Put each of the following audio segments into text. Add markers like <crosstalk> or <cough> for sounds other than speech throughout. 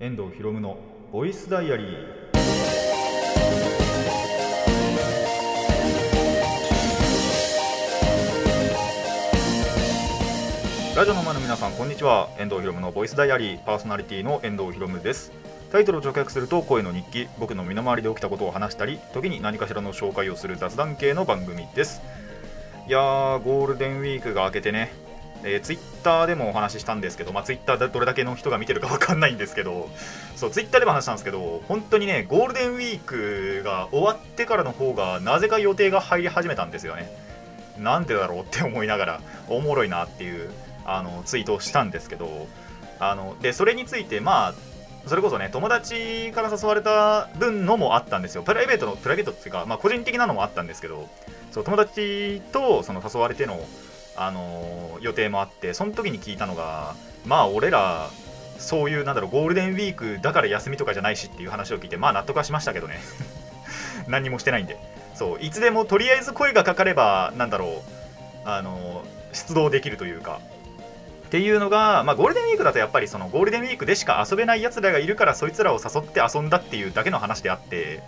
遠藤博夢のボイスダイアリー。ラジオの前の皆さんこんにちは。遠藤博夢のボイスダイアリー。パーソナリティの遠藤博夢です。タイトルを直訳すると声の日記。僕の身の回りで起きたことを話したり時に何かしらの紹介をする雑談系の番組です。いやーゴールデンウィークが明けてね。えー、ツイッターでもお話ししたんですけど、まあ、ツイッターでどれだけの人が見てるか分かんないんですけど、そうツイッターでも話したんですけど、本当にね、ゴールデンウィークが終わってからの方が、なぜか予定が入り始めたんですよね。なんでだろうって思いながら、おもろいなっていうあのツイートをしたんですけど、あのでそれについて、まあ、それこそね、友達から誘われた分のもあったんですよ。プライベートの、プライベートっていうか、まあ、個人的なのもあったんですけど、そう友達とその誘われてのあの予定もあってその時に聞いたのがまあ俺らそういうなんだろうゴールデンウィークだから休みとかじゃないしっていう話を聞いてまあ納得はしましたけどね。<laughs> 何にもしてないんで。そういつでもとりあえず声がかかればなんだろうあの出動できるというか。っていうのが、まあ、ゴールデンウィークだとやっぱりそのゴールデンウィークでしか遊べないやつらがいるからそいつらを誘って遊んだっていうだけの話であって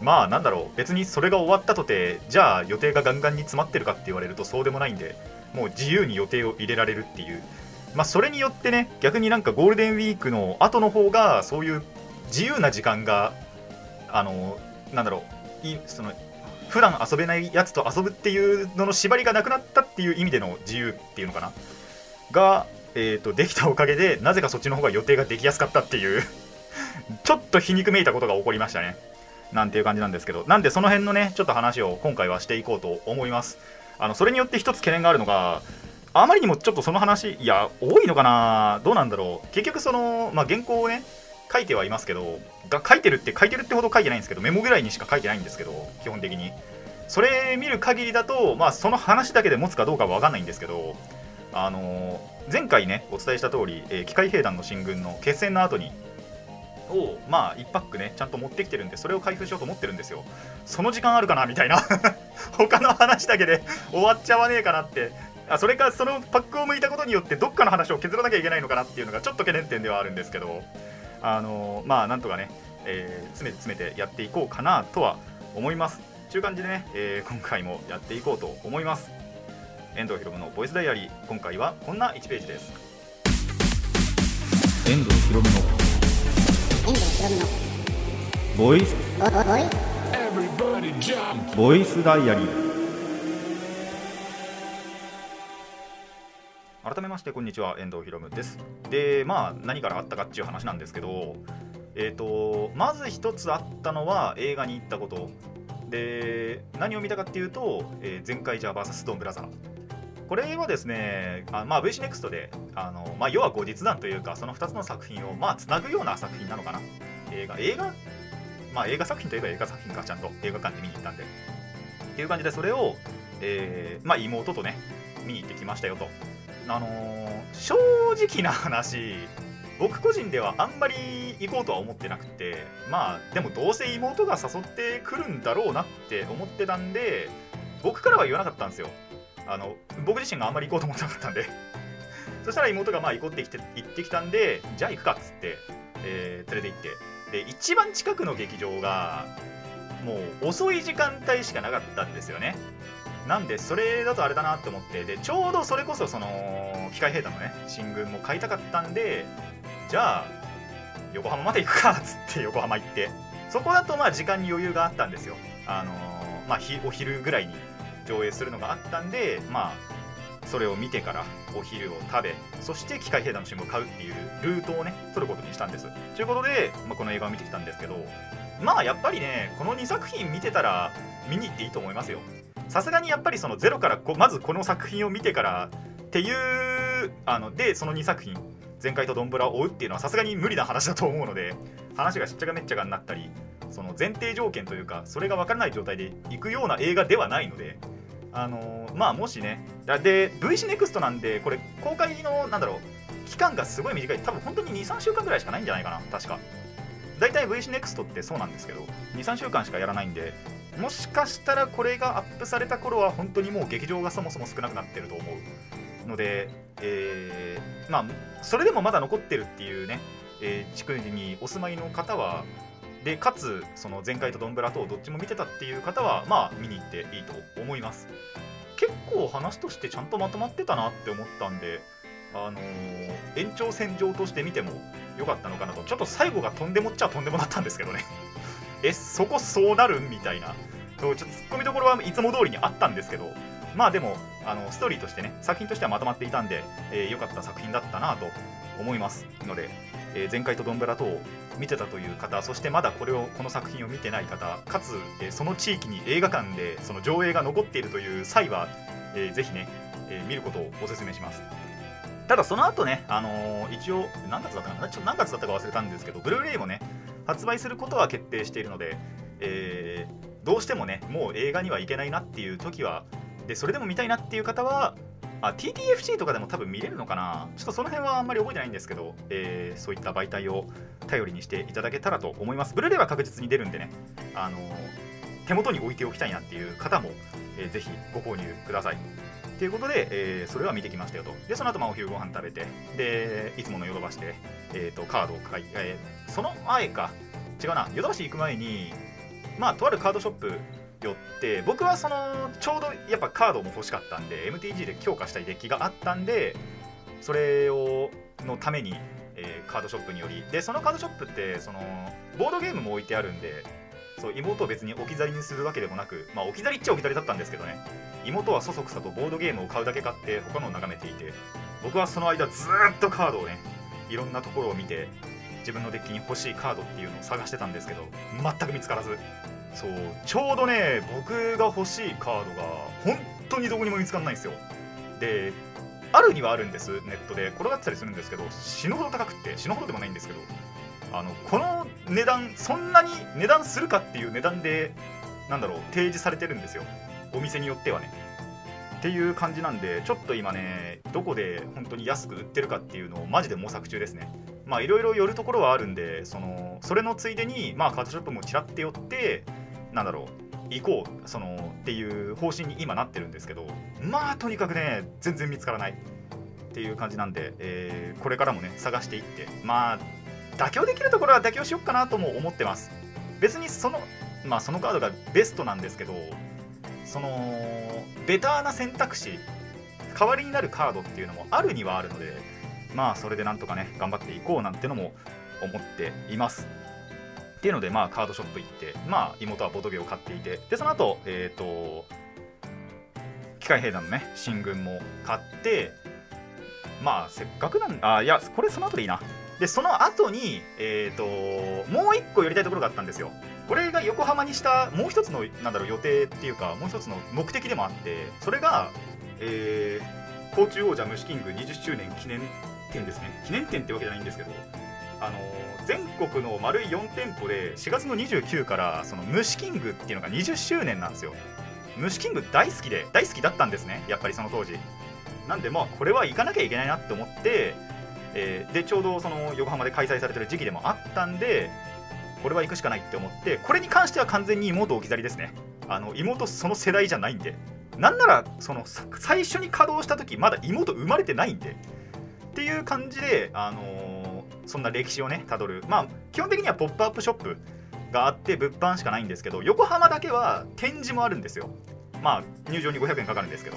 まあなんだろう別にそれが終わったとてじゃあ予定がガンガンに詰まってるかって言われるとそうでもないんで。もう自由に予定を入れられるっていう、まあ、それによってね逆になんかゴールデンウィークの後の方がそういう自由な時間があのなんだろういその普段遊べないやつと遊ぶっていうのの縛りがなくなったっていう意味での自由っていうのかな？が、えーと、できたおかげでなぜかそっちの方が予定ができやすかったっていう。<laughs> ちょっと皮肉めいたことが起こりましたね。なんていう感じなんですけど。なんでその辺のねちょっと話を今回はしていこうと思います。あのそれによって一つ懸念があるのがあまりにもちょっとその話いや多いのかなどうなんだろう。結局その、まあ、原稿をね書いてはいますけどが書いてるって書いてるってほど書いてないんですけどメモぐらいにしか書いてないんですけど基本的に。それ見る限りだと、まあ、その話だけで持つかどうかは分かんないんですけどあの前回ねお伝えした通り、えー、機械兵団の進軍の決戦の後にをまあ1パックねちゃんと持ってきてるんでそれを開封しようと思ってるんですよ。その時間あるかなみたいな。<laughs> 他の話だけで終わっちゃわねえかなって。あそれかそのパックを剥いたことによってどっかの話を削らなきゃいけないのかなっていうのがちょっと懸念点ではあるんですけど。あのまあなんとかね、えー、詰めて詰めてやっていこうかなとは思います。という感じでね、えー、今回もやっていこうと思います。遠藤ひろむのボイスダイアリー。今回はこんな1ページです。遠藤ひろむのボイス。ボイスダイアリー。改めましてこんにちは。遠藤ひろむです。でまあ何からあったかっていう話なんですけどえっ、ー、とまず一つあったのは映画に行ったこと。で何を見たかっていうと、えー、前回じゃあ VS ドンブラザー。これはですね、あまあ、VC NEXT で、あのまあ、要は後日談というか、その2つの作品を、まあ、つなぐような作品なのかな。映画、映画、まあ、映画作品といえば映画作品か、ちゃんと映画館で見に行ったんで。っていう感じで、それを、えー、まあ、妹とね、見に行ってきましたよと。あのー、正直な話、僕個人ではあんまり行こうとは思ってなくて、まあ、でもどうせ妹が誘ってくるんだろうなって思ってたんで、僕からは言わなかったんですよ。あの僕自身があんまり行こうと思ってなかったんで。<laughs> そしたら妹がまあ行こうって言ってきたんでじゃあ行くかっつって、えー、連れて行って。で一番近くの劇場がもう遅い時間帯しかなかったんですよね。なんでそれだとあれだなって思って。でちょうどそれこそその機械兵団のね進軍も買いたかったんでじゃあ横浜まで行くかっつって横浜行って。そこだとまあ時間に余裕があったんですよ。あのー、まあお昼ぐらいに上映するのがあったんでまあそれを見てからお昼を食べそして機械兵団の新聞を買うっていうルートをね取ることにしたんです。ということで、まあ、この映画を見てきたんですけどまあやっぱりねこの2作品見てたら見に行っていいと思いますよ。さすがにやっぱりそのゼロからこまずこの作品を見てからっていうあのでその2作品前回とドンブラを追うっていうのはさすがに無理な話だと思うので話がしっちゃかめっちゃかになったりその前提条件というかそれが分からない状態で行くような映画ではないのであのー、まあもしねで VC ネクストなんでこれ公開のなんだろう期間がすごい短い。多分本当に23週間ぐらいしかないんじゃないかな確か。大体 VC ネクストってそうなんですけど23週間しかやらないんでもしかしたらこれがアップされた頃は本当にもう劇場がそもそも少なくなってると思うので、えー、まあそれでもまだ残ってるっていうねえー地区にお住まいの方はでかつその前回とドンブラとどっちも見てたっていう方はまあ見に行っていいと思います。結構話としてちゃんとまとまってたなって思ったんであのー延長線上として見ても良かったのかなと。ちょっと最後がとんでもっちゃとんでもだったんですけどね。<laughs> えそこそうなるみたいな。そうちょっとツッコミどころはいつも通りにあったんですけど。まあでもあのストーリーとしてね作品としてはまとまっていたんで良、えー良かった作品だったなと思いますので、えー前回とドンブラとを見てたという方そしてまだこれをこの作品を見てない方かつ、えーその地域に映画館でその上映が残っているという際は、えーぜひね、えー見ることをお勧めします。ただその後ね、あのー一応何月だったかな？ちょっと何月だったか忘れたんですけどブルーレイもね発売することは決定しているので、えーどうしてもねもう映画には行けないなっていう時はでそれでも見たいなっていう方はあ TTFC とかでも多分見れるのかな？ちょっとその辺はあんまり覚えてないんですけど、えーそういった媒体を頼りにしていただけたらと思います。ブルーレイは確実に出るんでね、あのー手元に置いておきたいなっていう方も、えーぜひご購入ください。ということで、えーそれは見てきましたよと。でその後まあお昼ご飯食べてでいつものヨドバシで、えー、とカードを買い、えーその前か。違うな。ヨドバシ行く前にまあとあるカードショップ寄って僕はそのちょうどやっぱカードも欲しかったんで MTG で強化したいデッキがあったんでそれをのために、えーカードショップによりでそのカードショップってそのボードゲームも置いてあるんでそう妹を別に置き去りにするわけでもなくまあ置き去りっちゃ置き去りだったんですけどね。妹はそそくさとボードゲームを買うだけ買って他のを眺めていて僕はその間ずっとカードをねいろんなところを見て自分のデッキに欲しいカードっていうのを探してたんですけど全く見つからず。そうちょうどね僕が欲しいカードが本当にどこにも見つからないんですよ。であるにはあるんですネットで。転がってたりするんですけど死ぬほど高くって死ぬほどでもないんですけどあのこの値段そんなに値段するかっていう値段でなんだろう提示されてるんですよ。お店によってはね。っていう感じなんでちょっと今ねどこで本当に安く売ってるかっていうのをマジで模索中ですね。まあいろいろ寄るところはあるんでそのそれのついでにまあカードショップもちらって寄ってなんだろう行こうそのっていう方針に今なってるんですけどまあとにかくね全然見つからないっていう感じなんで、えーこれからもね探していってまあ妥協できるところは妥協しよっかなとも思ってます。別にそのまあそのカードがベストなんですけどそのベターな選択肢代わりになるカードっていうのもあるにはあるのでまあそれでなんとかね頑張っていこうなんてのも思っています。っていうのでまあカードショップ行ってまあ妹はボトゲを買っていてでその後えっ、と機械兵団のね進軍も買ってまあせっかくなんあいやこれその後でいいな。でその後にえっ、ともう一個やりたいところがあったんですよ。これが横浜にしたもう一つのなんだろう予定っていうかもう一つの目的でもあってそれがえー、甲虫王者虫キング20周年記念展ですね。記念展ってわけじゃないんですけどあの全国の丸い4店舗で4月の29からその虫キングっていうのが20周年なんですよ。虫キング大好きで大好きだったんですねやっぱりその当時。なんでまあこれは行かなきゃいけないなって思って、えーでちょうどその横浜で開催されてる時期でもあったんでこれは行くしかないって思ってこれに関しては完全に妹置き去りですね。あの妹その世代じゃないんで。なんならその最初に稼働した時まだ妹生まれてないんで。っていう感じで、あのーそんな歴史をねたどる。まあ基本的にはポップアップショップがあって物販しかないんですけど横浜だけは展示もあるんですよ。まあ入場に500円かかるんですけど。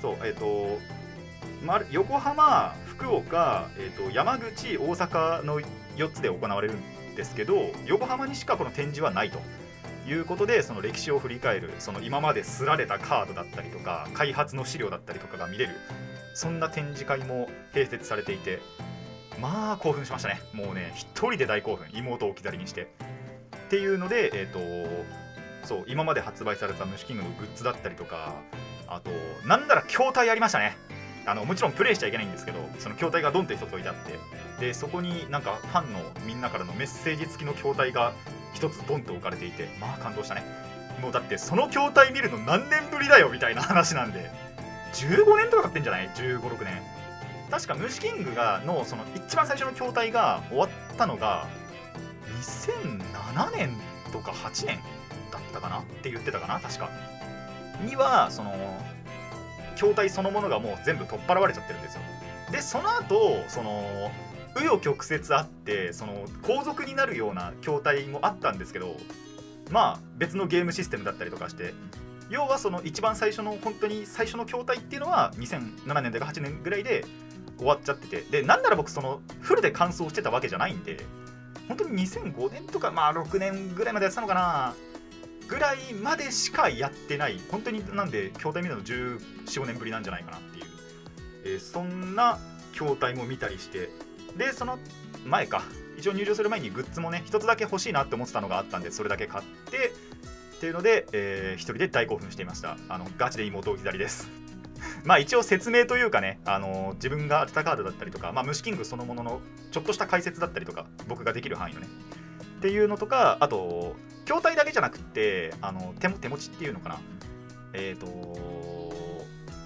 そうえっ、とま横浜福岡、えー、と山口大阪の4つで行われるんですけど横浜にしかこの展示はないと。いうことでその歴史を振り返るその今まですられたカードだったりとか開発の資料だったりとかが見れるそんな展示会も併設されていてまあ興奮しましたね。もうね一人で大興奮。妹を置き去りにして。っていうのでえっ、とそう今まで発売された虫キングのグッズだったりとかあとなんなら筐体ありましたね。あのもちろんプレイしちゃいけないんですけどその筐体がドンって一つ置いてあって。でそこになんかファンのみんなからのメッセージ付きの筐体が一つドンと置かれていてまあ感動したね。もうだってその筐体見るの何年ぶりだよみたいな話なんで。15年とか経ってんじゃない？1 5 6年。確か虫キングがのその一番最初の筐体が終わったのが2007年とか8年だったかなって言ってたかな確か。にはその筐体そのものがもう全部取っ払われちゃってるんですよ。でその後その紆余曲折あってその後続になるような筐体もあったんですけどまあ別のゲームシステムだったりとかして要はその一番最初の本当に最初の筐体っていうのは2007年とか8年ぐらいで終わっちゃっててでなんなら僕そのフルで完走してたわけじゃないんで本当に2005年とかまあ6年ぐらいまでやってたのかなぐらいまでしかやってない本当になんで筐体見たの1415年ぶりなんじゃないかなっていう、えー、そんな筐体も見たりしてでその前か一応入場する前にグッズもね一つだけ欲しいなって思ってたのがあったんでそれだけ買ってっていうので、えー、一人で大興奮していました。あのガチで妹置き去りです。<laughs> まあ一応説明というかね、あの自分が当てたカードだったりとか、まあ、虫キングそのもののちょっとした解説だったりとか僕ができる範囲のね。っていうのとかあと筐体だけじゃなくてあの手も手持ちっていうのかな。えっ、ー、と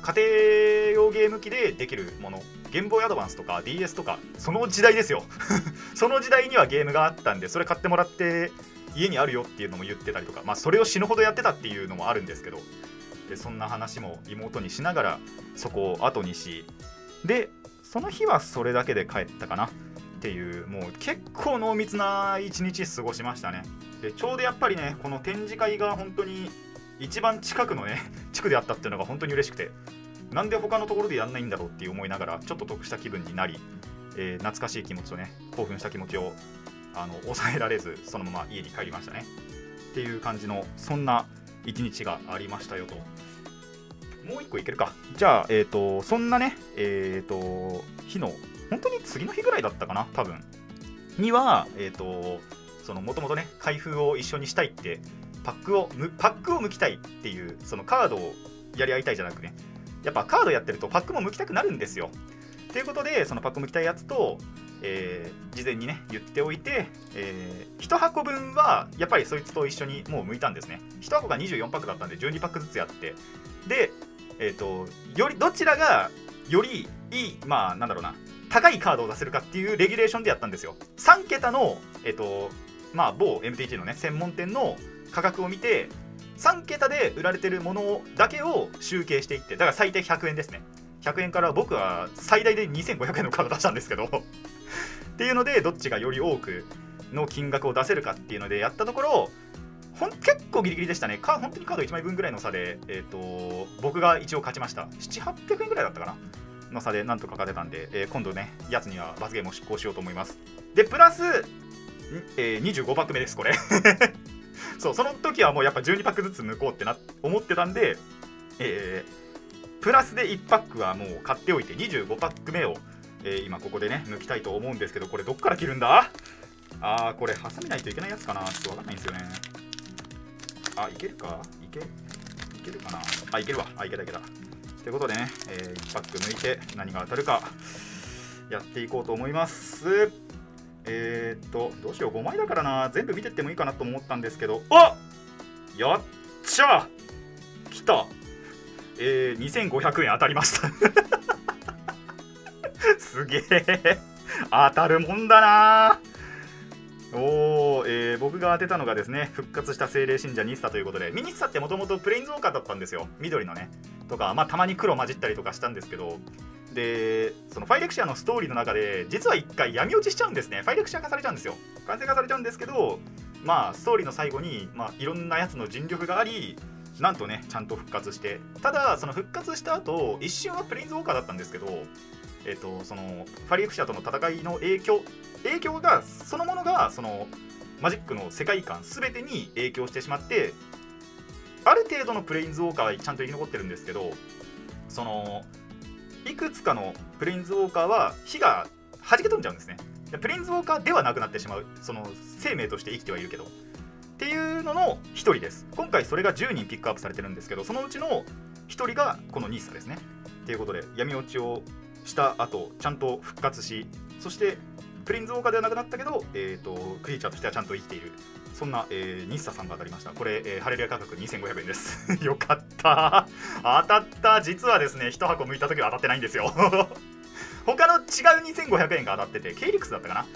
家庭用ゲーム機でできるものゲームボーイアドバンスとか DS とかその時代ですよ。<laughs> その時代にはゲームがあったんでそれ買ってもらって家にあるよっていうのも言ってたりとかまあそれを死ぬほどやってたっていうのもあるんですけどでそんな話も妹にしながらそこを後にしでその日はそれだけで帰ったかなっていうもう結構濃密な一日過ごしましたね。でちょうどやっぱりねこの展示会が本当に一番近くのね <laughs> 地区であったっていうのが本当に嬉しくてなんで他のところでやんないんだろうっていう思いながらちょっと得した気分になり、えー、懐かしい気持ちとね興奮した気持ちをあの抑えられずそのまま家に帰りましたね。っていう感じのそんな一日がありましたよと。もう一個いけるか。じゃあえっ、ー、とそんなねえっ、ー、と日の本当に次の日ぐらいだったかな多分。にはえっ、ー、とそのもともとね開封を一緒にしたいってパックをパックを剥きたいっていうそのカードをやり合いたいじゃなくねやっぱカードやってるとパックも剥きたくなるんですよ。ということでそのパック剥きたいやつと、えー、事前にね言っておいて、えー、1箱分はやっぱりそいつと一緒にもう剥いたんですね。1箱が24パックだったんで12パックずつやって。でえっ、ー、とよりどちらがよりいいまあなんだろうな高いカードを出せるかっていうレギュレーションでやったんですよ。3桁のえっ、とまあ某 MTG のね専門店の価格を見て3桁で売られてるものだけを集計していってだから最低100円ですね。100円から僕は最大で2500円のカード出したんですけど。っていうのでどっちがより多くの金額を出せるかっていうのでやったところほん結構ギリギリでしたね。か本当にカード1枚分ぐらいの差で、えーと、僕が一応勝ちました。7800円ぐらいだったかな？の差でなんとか勝てたんで、えー、今度ねやつには罰ゲームを執行しようと思います。でプラス、えー、25パック目ですこれ。<laughs> そうその時はもうやっぱ12パックずつ抜こうってな思ってたんで、えー、プラスで1パックはもう買っておいて25パック目を、えー、今ここでね抜きたいと思うんですけどこれどっから切るんだ？あーこれ挟めないといけないやつかな。ちょっとわかんないんですよね。あいけるか。いけいけるかな。あいけるわ。あいけたいけた。ということでね、えー、1パック抜いて何が当たるかやっていこうと思います。えー、っと、どうしよう、5枚だからな、全部見てってもいいかなと思ったんですけど、あやっちゃ来た！えー、2500円当たりました。すげえ。当たるもんだな。おー、えー、僕が当てたのがですね復活した精霊信者ニッサということでミニッサってもともとプレインズウォーカーだったんですよ。緑のね。とかまあたまに黒混じったりとかしたんですけど。でそのファイレクシアのストーリーの中で実は1回闇落ちしちゃうんですね。ファイレクシア化されちゃうんですよ。完成化されちゃうんですけどまあストーリーの最後に、まあ、いろんなやつの尽力がありなんとねちゃんと復活して。ただその復活した後一瞬はプレインズウォーカーだったんですけどえっ、とそのファイレクシアとの戦いの影響影響がそのものがそのマジックの世界観全てに影響してしまってある程度のプレインズウォーカーはちゃんと生き残ってるんですけどそのいくつかのプレインズウォーカーは火が弾け飛んじゃうんですね。プレインズウォーカーではなくなってしまうその生命として生きてはいるけどっていうのの1人です。今回それが10人ピックアップされてるんですけどそのうちの1人がこのニーサですね。っていうことで闇落ちをした後ちゃんと復活しそしてプレインズウォーカーではなくなったけど、えーと、クリーチャーとしてはちゃんと生きている。そんな、えー、ニッサさんが当たりました。これ、えー、ハレルヤ価格2500円です。<laughs> よかった。当たった。実はですね1箱剥いた時は当たってないんですよ。<laughs> 他の違う2500円が当たっててケイリクスだったかな？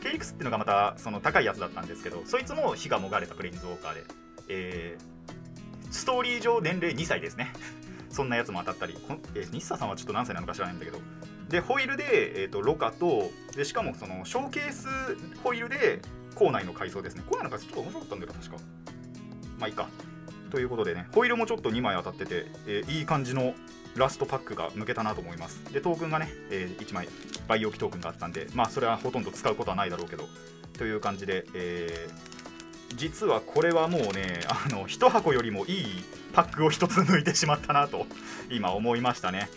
ケイリクスっていうのがまたその高いやつだったんですけどそいつも火がもがれたプレインズウォーカーで、えー、ストーリー上年齢2歳ですね。<laughs> そんなやつも当たったり、えー、ニッサさんはちょっと何歳なのか知らないんだけどでホイールで、えーと、ロカとでしかもそのショーケースホイールで校内の改装ですね。校内の改装ちょっと面白かったんだよ確か。まあいいか。ということでねホイールもちょっと2枚当たってて、えー、いい感じのラストパックが抜けたなと思います。でトークンがね、えー、1枚培養機トークンがあったんでまあそれはほとんど使うことはないだろうけどという感じで、えー、実はこれはもうねあの1箱よりもいいパックを1つ抜いてしまったなと今思いましたね。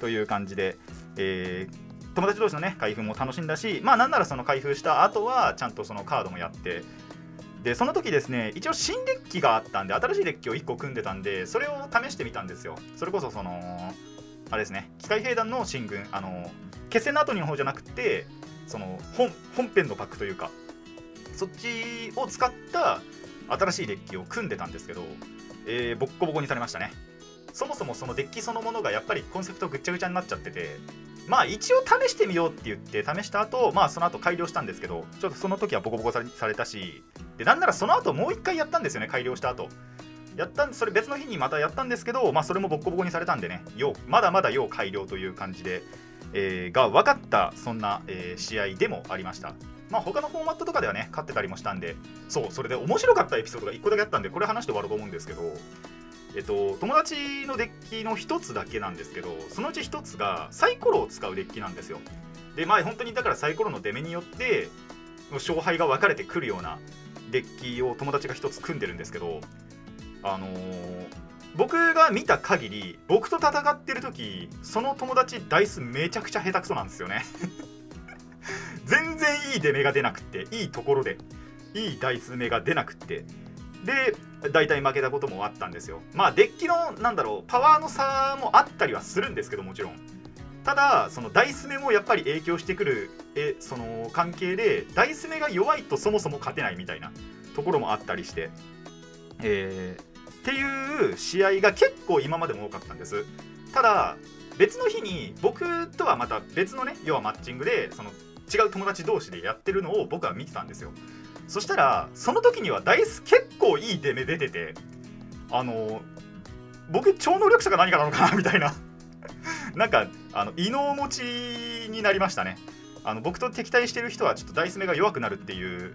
という感じで、えー、友達同士のね開封も楽しんだしまあなんならその開封した後はちゃんとそのカードもやってでその時ですね一応新デッキがあったんで新しいデッキを1個組んでたんでそれを試してみたんですよ。それこそそのあれですね機械兵団の進軍あの決戦の後の方じゃなくてその本本編のパックというかそっちを使った新しいデッキを組んでたんですけど、えー、ボッコボコにされましたね。そもそもそのデッキそのものがやっぱりコンセプトぐっちゃぐちゃになっちゃっててまあ一応試してみようって言って試した後まあその後改良したんですけどちょっとその時はボコボコされたしでなんならその後もう一回やったんですよね改良した後。やったんそれ別の日にまたやったんですけどまあそれもボコボコにされたんでね要まだまだ要改良という感じで、えー、が分かったそんな、えー、試合でもありました。まあ他のフォーマットとかではね勝ってたりもしたんでそうそれで面白かったエピソードが1個だけあったんでこれ話して終わると思うんですけどえっと、友達のデッキの1つだけなんですけどそのうち1つがサイコロを使うデッキなんですよ。でまあ本当にだからサイコロの出目によって勝敗が分かれてくるようなデッキを友達が1つ組んでるんですけどあのー、僕が見た限り僕と戦ってる時その友達ダイスめちゃくちゃ下手くそなんですよね。<laughs> 全然いい出目が出なくっていいところでいいダイス目が出なくってで大体負けたこともあったんですよ。まあデッキのなんだろうパワーの差もあったりはするんですけどもちろん。ただそのダイス目もやっぱり影響してくるえその関係でダイス目が弱いとそもそも勝てないみたいなところもあったりして、えー、っていう試合が結構今までも多かったんです。ただ別の日に僕とはまた別のね要はマッチングでその違う友達同士でやってるのを僕は見てたんですよ。そしたらその時にはダイス結構いい出目出ててあの僕超能力者か何かなのかな <laughs> みたいな。<laughs> なんかあの異能持ちになりましたね。あの僕と敵対してる人はちょっとダイス目が弱くなるっていう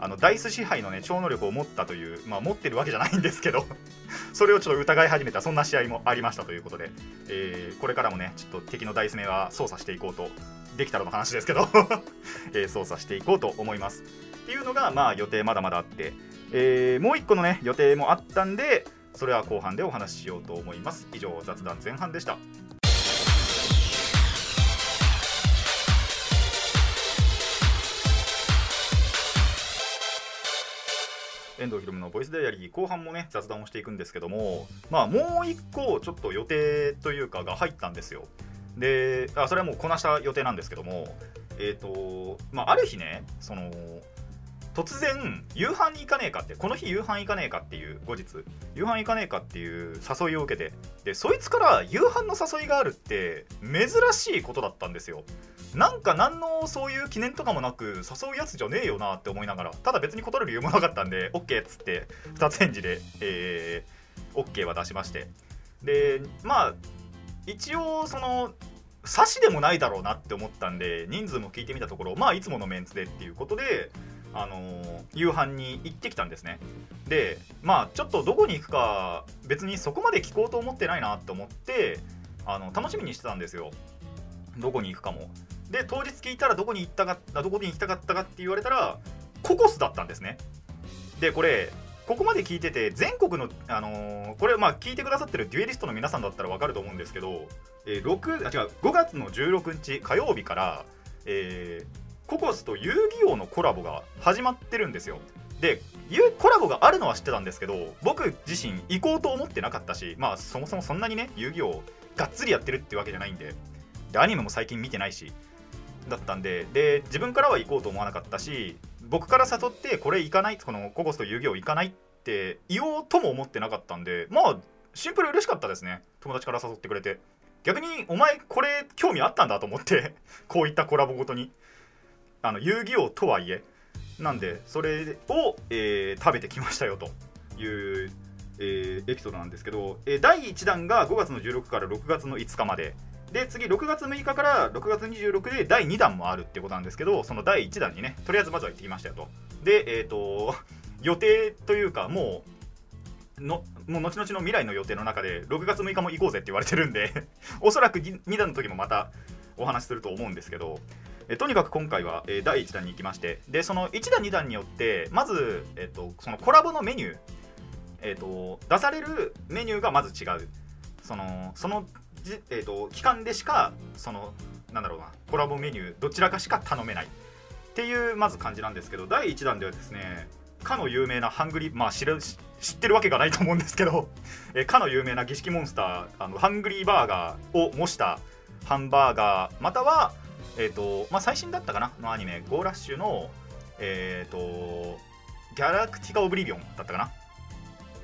あのダイス支配のね超能力を持ったというまあ持ってるわけじゃないんですけど <laughs> それをちょっと疑い始めたそんな試合もありましたということで、えー、これからもねちょっと敵のダイス目は操作していこうとできたらの話ですけどえー、操作していこうと思います。っていうのがまあ予定まだまだあって、えー、もう1個のね予定もあったんでそれは後半でお話ししようと思います。以上雑談前半でした。遠藤ひろむのボイスダイアリー後半もね雑談をしていくんですけどもまあもう一個ちょっと予定というかが入ったんですよ。であそれはもうこなした予定なんですけどもえっ、ー、とまあある日ねその突然夕飯に行かねえかってこの日夕飯行かねえかっていう後日夕飯行かねえかっていう誘いを受けてでそいつから夕飯の誘いがあるって珍しいことだったんですよ。なんか何のそういう記念とかもなく誘うやつじゃねえよなって思いながらただ別に断る理由もなかったんで OK っつって2つ返事で、えー、OK は出しまして。でまあ一応その差しでもないだろうなって思ったんで人数も聞いてみたところまあいつものメンツでっていうことであのー、夕飯に行ってきたんですね。でまあちょっとどこに行くか別にそこまで聞こうと思ってないなと思ってあの楽しみにしてたんですよ。どこに行くかも。で当日聞いたらどこに行ったかどこに行きたかったかって言われたらココスだったんですね。でこれここまで聞いてて全国の、あのー、これまあ聞いてくださってるデュエリストの皆さんだったら分かると思うんですけど、えー、6あ違う5月の16日火曜日から、えー、ココスと遊戯王のコラボが始まってるんですよ。でコラボがあるのは知ってたんですけど僕自身行こうと思ってなかったしまあそもそもそんなにね遊戯王がっつりやってるってわけじゃないんででアニメも最近見てないしだったんでで自分からは行こうと思わなかったし僕から誘ってこれ行かないこのココスと遊戯王行かないって言おうとも思ってなかったんでまあシンプル嬉しかったですね。友達から誘ってくれて。逆にお前これ興味あったんだと思ってこういったコラボごとに。あの遊戯王とはいえなんでそれを、えー、食べてきましたよという、えー、エピソードなんですけど、えー、第1弾が5月の16から6月の5日まで。で次6月6日から6月26で第2弾もあるってことなんですけどその第1弾にねとりあえずまずは行ってきましたよと。でえっ、ー、と予定というかもうのもう後々の未来の予定の中で6月6日も行こうぜって言われてるんでおそらく2弾の時もまたお話しすると思うんですけどえとにかく今回は、え第1弾に行きましてでその1弾2弾によってまず、えっと、そのコラボのメニュー、えっと、出されるメニューがまず違う。そのそのじえーと、期間でしかそのなんだろうなコラボメニューどちらかしか頼めない。っていうまず感じなんですけど第1弾ではですねかの有名なハングリーまあ知る知ってるわけがないと思うんですけど、<laughs> えかの有名な儀式モンスターあのハングリーバーガーを模したハンバーガーまたは、えーとまあ、最新だったかな？のアニメ「ゴーラッシュの」えっ、ー、とギャラクティカ・オブリビオンだったかな？っ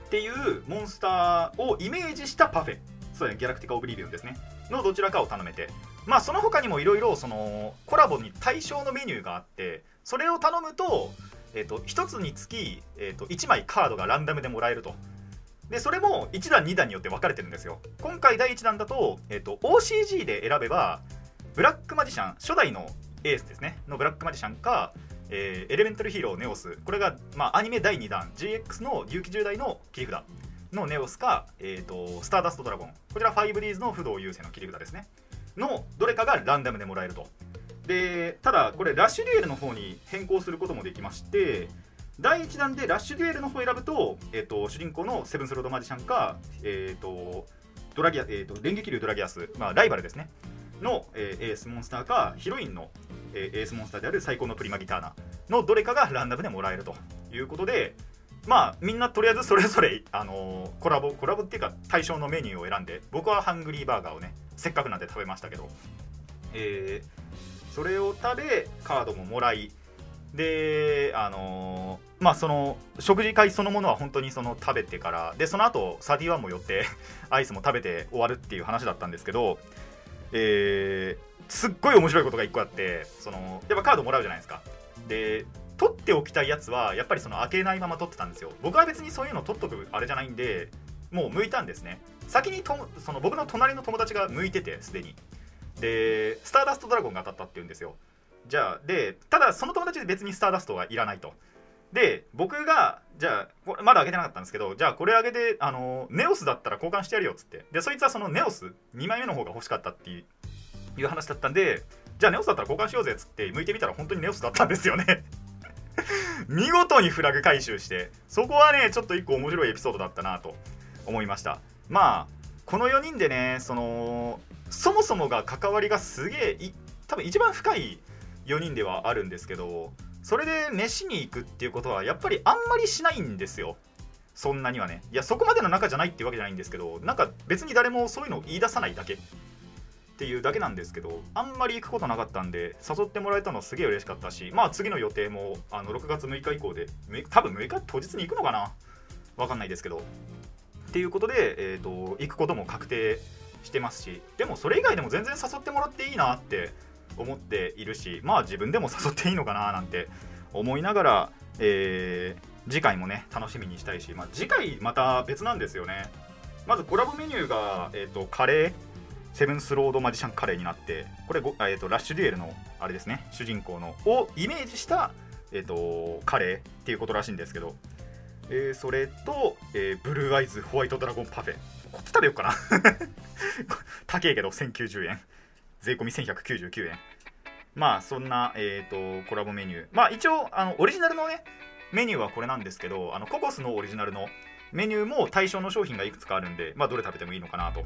ていうモンスターをイメージしたパフェそうね、ギャラクティカ・オブリビオンですね。のどちらかを頼めて、まあ、その他にもいろいろそのコラボに対象のメニューがあって、それを頼むと、えーと、1つにつき、えーと、1枚カードがランダムでもらえると。で、それも1段、2段によって分かれてるんですよ。今回第1弾だと、えーと、OCG で選べば、ブラックマジシャン、初代のエースですね、のブラックマジシャンか、えー、エレメンタルヒーローネオス、これが、まあ、アニメ第2弾、GX の竜気10代の切り札。のネオスか、えーと、スターダストドラゴン。こちら 5Ds の不動優勢の切り札ですね。のどれかがランダムでもらえると。でただこれラッシュデュエルの方に変更することもできまして第1弾でラッシュデュエルの方を選ぶと,、えーと、主人公のセブンスロードマジシャンか、えーと、ドラギア、えーと、連撃竜ドラギアス、まあ、ライバルですね。の、えー、エースモンスターかヒロインの、えー、エースモンスターである最高のプリマギターナのどれかがランダムでもらえると。いうことでまあみんなとりあえずそれぞれ、あのー、コラボコラボっていうか対象のメニューを選んで僕はハングリーバーガーをねせっかくなんで食べましたけど、えー、それを食べカードももらいであのー、まあその食事会そのものは本当にその食べてからでその後サディワンも寄ってアイスも食べて終わるっていう話だったんですけどえー、すっごい面白いことが1個あってそのやっぱカードもらうじゃないですか。で取っておきたいやつはやっぱりその開けないまま取ってたんですよ。僕は別にそういうの取っとくあれじゃないんでもう向いたんですね。先にとその僕の隣の友達が向いててすでに。でスターダストドラゴンが当たったっていうんですよ。じゃあでただその友達で別にスターダストはいらないと。で僕がじゃあこれまだ開けてなかったんですけどじゃあこれ開けてあのネオスだったら交換してやるよっつって。でそいつはそのネオス2枚目の方が欲しかったっていう話だったんでじゃあネオスだったら交換しようぜっつって向いてみたら本当にネオスだったんですよね。<laughs> 見事にフラグ回収してそこはねちょっと1個面白いエピソードだったなと思いました。まあこの4人でねそのそもそもが関わりがすげえ多分一番深い4人ではあるんですけどそれで飯に行くっていうことはやっぱりあんまりしないんですよ。そんなにはね。いやそこまでの仲じゃないっていうわけじゃないんですけどなんか別に誰もそういうのを言い出さないだけ。っていうだけなんですけどあんまり行くことなかったんで誘ってもらえたのすげえ嬉しかったしまあ次の予定もあの6月6日以降で多分6日当日に行くのかな。わかんないですけど。っていうことで、えーと、行くことも確定してますしでもそれ以外でも全然誘ってもらっていいなって思っているしまあ自分でも誘っていいのかななんて思いながら、えー、次回もね楽しみにしたいし、まあ、次回また別なんですよね。まずコラボメニューが、えーとカレーセブンスロードマジシャンカレーになってこれご、えーと、ラッシュデュエルのあれですね。主人公のをイメージした、えーと、カレーっていうことらしいんですけど、えー、それと、えー、ブルーアイズホワイトドラゴンパフェこっち食べようかな。<laughs> 高えけど1090円。税込み1199円。まあそんな、えーと、コラボメニュー。まあ一応あのオリジナルのねメニューはこれなんですけどあのココスのオリジナルのメニューも対象の商品がいくつかあるんでまあどれ食べてもいいのかなと。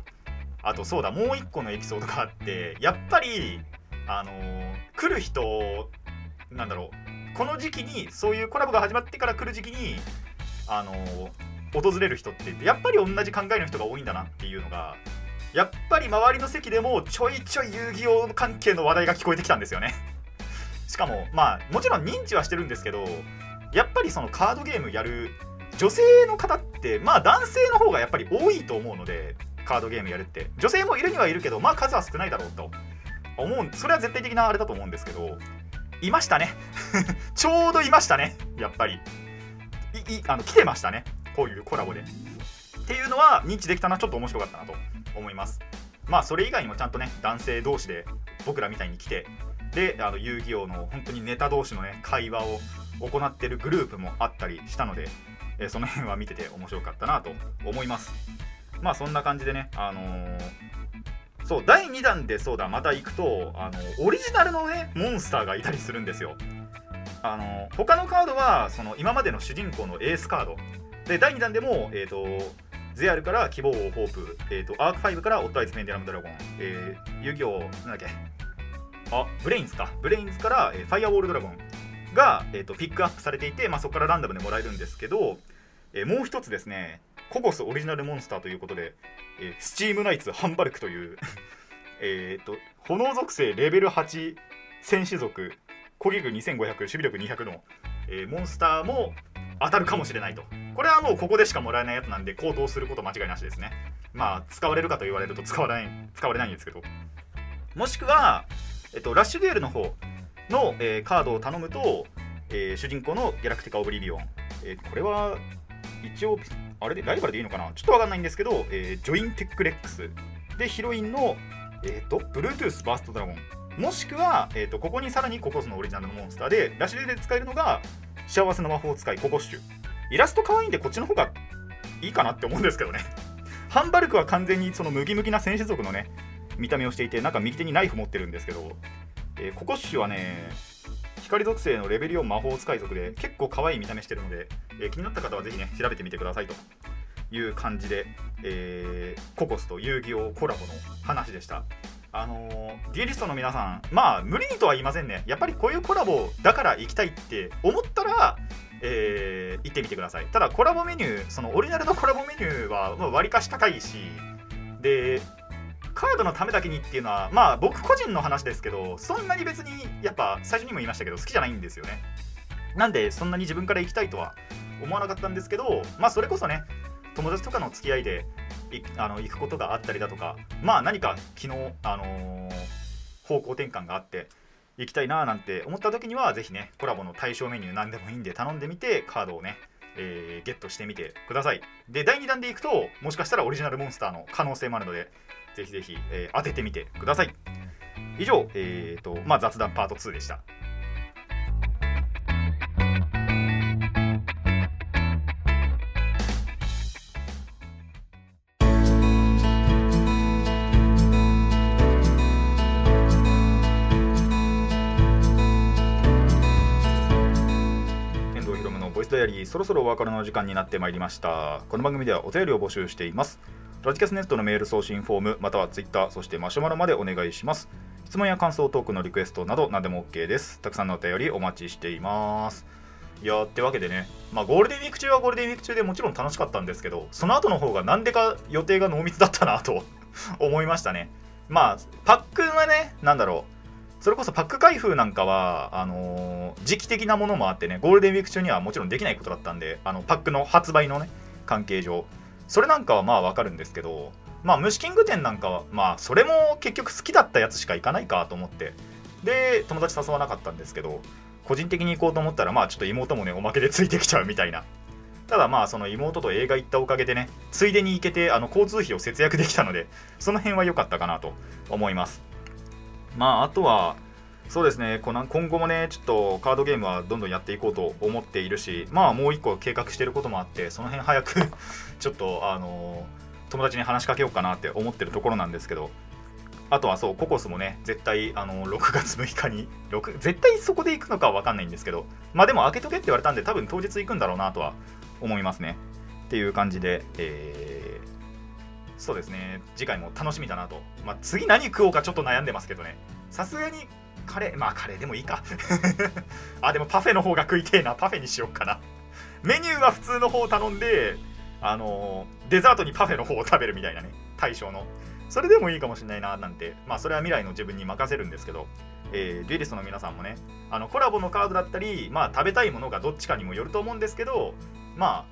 あとそうだもう一個のエピソードがあってやっぱりあのー、来る人なんだろうこの時期にそういうコラボが始まってから来る時期にあのー、訪れる人ってやっぱり同じ考えの人が多いんだなっていうのがやっぱり周りの席でもちょいちょい遊戯王関係の話題が聞こえてきたんですよね。<laughs> しかもまあもちろん認知はしてるんですけどやっぱりそのカードゲームやる女性の方ってまあ男性の方がやっぱり多いと思うのでカードゲームやるって。女性もいるにはいるけどまあ数は少ないだろうと。思うそれは絶対的なあれだと思うんですけどいましたね。<laughs> ちょうどいましたね。やっぱり。いいあの来てましたね。こういうコラボで。っていうのは認知できたのはちょっと面白かったなと。思います。まあそれ以外にもちゃんとね男性同士で僕らみたいに来てであの遊戯王の本当にネタ同士のね会話を行ってるグループもあったりしたので、えその辺は見てて面白かったなと思います。まあそんな感じでねあのーそう第2弾でそうだまた行くとあのオリジナルのねモンスターがいたりするんですよ。あの他のカードはその今までの主人公のエースカード。で第2弾でも、えー、とゼアルから希望王ホープ、えー、とアーク5からオッドアイズ・ペンデュラム・ドラゴン、えー遊戯王なんだっけ？あヴレインズか。ヴレインズから、えーファイアウォールドラゴンが、えー、とピックアップされていて、まあ、そこからランダムでもらえるんですけど、えーもう一つですねココスオリジナルモンスターということで、えースチームナイツ・ハンバルクという <laughs> えっと炎属性レベル8戦士族攻撃力2500守備力200の、えーモンスターも当たるかもしれないと。これはもうここでしかもらえないやつなんで高騰すること間違いなしですね。まあ使われるかと言われると使われない使われないんですけど。もしくは、えっと、ラッシュデュエルの方の、えーカードを頼むと、えー主人公のギャラクティカ・オブリビオン、えーこれは一応あれでライバルでいいのかな？ちょっとわかんないんですけど、えジョインテックレックス。でヒロインの、えー、と Bluetooth バーストドラゴンもしくは、えー、とここにさらにココスのオリジナルのモンスターでラシュデュエルで使えるのが幸せの魔法使いココッシュ。イラスト可愛いんでこっちの方がいいかなって思うんですけどね。<laughs> ハンバルクは完全にそのムキムキな戦士族のね見た目をしていてなんか右手にナイフ持ってるんですけど、えーココッシュはね光属性のレベル4魔法使い族で結構可愛い見た目してるので、えー気になった方はぜひね調べてみてくださいと。いう感じで、えーココスと遊戯王コラボの話でした。あのーデュエリストの皆さんまあ無理にとは言いませんね。やっぱりこういうコラボだから行きたいって思ったらえー行ってみてください。ただコラボメニューそのオリジナルのコラボメニューはまあ割かし高いしでカードのためだけにっていうのはまあ僕個人の話ですけどそんなに別にやっぱ最初にも言いましたけど好きじゃないんですよね。なんでそんなに自分から行きたいとは思わなかったんですけどまあそれこそね友達とかの付き合いであの行くことがあったりだとかまあ何か昨日あの方向転換があって行きたいななんて思った時にはぜひねコラボの対象メニュー何でもいいんで頼んでみてカードをねえーゲットしてみてください。で第2弾でいくともしかしたらオリジナルモンスターの可能性もあるのでぜひぜひ、えー当ててみてください。以上、えーとまあ、雑談パート2でした。藤ひろむのボイスダイアリーそろそろお別れの時間になってまいりました。この番組ではお便りを募集しています。ラジキャスネットのメール送信フォームまたはツイッターそしてマシュマロまでお願いします。質問や感想トークのリクエストなど何でも OK です。たくさんのお便りお待ちしています。いやーってわけでね、まあ、ゴールデンウィーク中はゴールデンウィーク中でもちろん楽しかったんですけどその後の方がなんでか予定が濃密だったなと思いましたね。まあパックはねなんだろう。それこそパック開封なんかはあのー時期的なものもあってねゴールデンウィーク中にはもちろんできないことだったんであのパックの発売のね関係上。それなんかはまあわかるんですけどまあ虫キング店なんかはまあそれも結局好きだったやつしか行かないかと思って。で友達誘わなかったんですけど個人的に行こうと思ったらまあちょっと妹もねおまけでついてきちゃうみたいな。ただまあその妹と映画行ったおかげでねついでに行けてあの交通費を節約できたのでその辺は良かったかなと思います。まああとはそうですね今後もねちょっとカードゲームはどんどんやっていこうと思っているしまあもう一個計画していることもあってその辺早く <laughs> ちょっとあの友達に話しかけようかなって思ってるところなんですけどあとはそうココスもね絶対あの6月6日に6絶対そこで行くのかは分かんないんですけどまあでも開けとけって言われたんで多分当日行くんだろうなとは思いますね。っていう感じで、えーそうですね。次回も楽しみだなと、まあ、次何食おうかちょっと悩んでますけどね。さすがにカレーまあカレーでもいいか。<laughs> あでもパフェの方が食いてえな。パフェにしよっかな。メニューは普通の方を頼んであのデザートにパフェの方を食べるみたいなね。対象の。それでもいいかもしれないななんて。まあそれは未来の自分に任せるんですけど、えーデュエリストの皆さんもね。あのコラボのカードだったりまあ食べたいものがどっちかにもよると思うんですけどまあ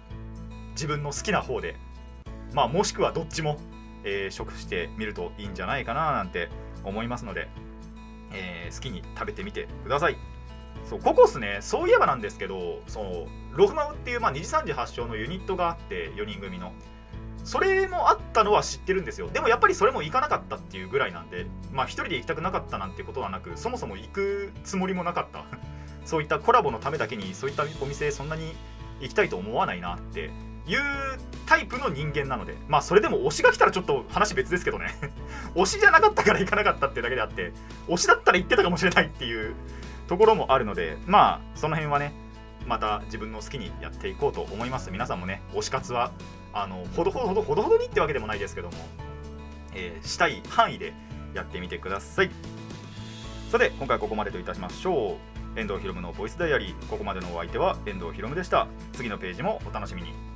自分の好きな方でまあもしくはどっちも、えー食してみるといいんじゃないかななんて思いますので、えー好きに食べてみてください。そうココスねそういえばなんですけどそうロフマウっていう、まあ、二次三次発祥のユニットがあって4人組の。それもあったのは知ってるんですよ。でもやっぱりそれも行かなかったっていうぐらいなんでまあ一人で行きたくなかったなんてことはなくそもそも行くつもりもなかった。<laughs> そういったコラボのためだけにそういったお店そんなに行きたいと思わないなっていうタイプの人間なのでまあそれでも推しが来たらちょっと話別ですけどね。<laughs> 推しじゃなかったから行かなかったっていうだけであって推しだったら行ってたかもしれないっていうところもあるのでまあその辺はねまた自分の好きにやっていこうと思います。皆さんもね推し活はあのほどほどほどほどほどにってわけでもないですけども、えー、したい範囲でやってみてください。さて今回ここまでといたしましょう。遠藤ひろむのボイスダイアリー。ここまでのお相手は遠藤ひろむでした。次のページもお楽しみに。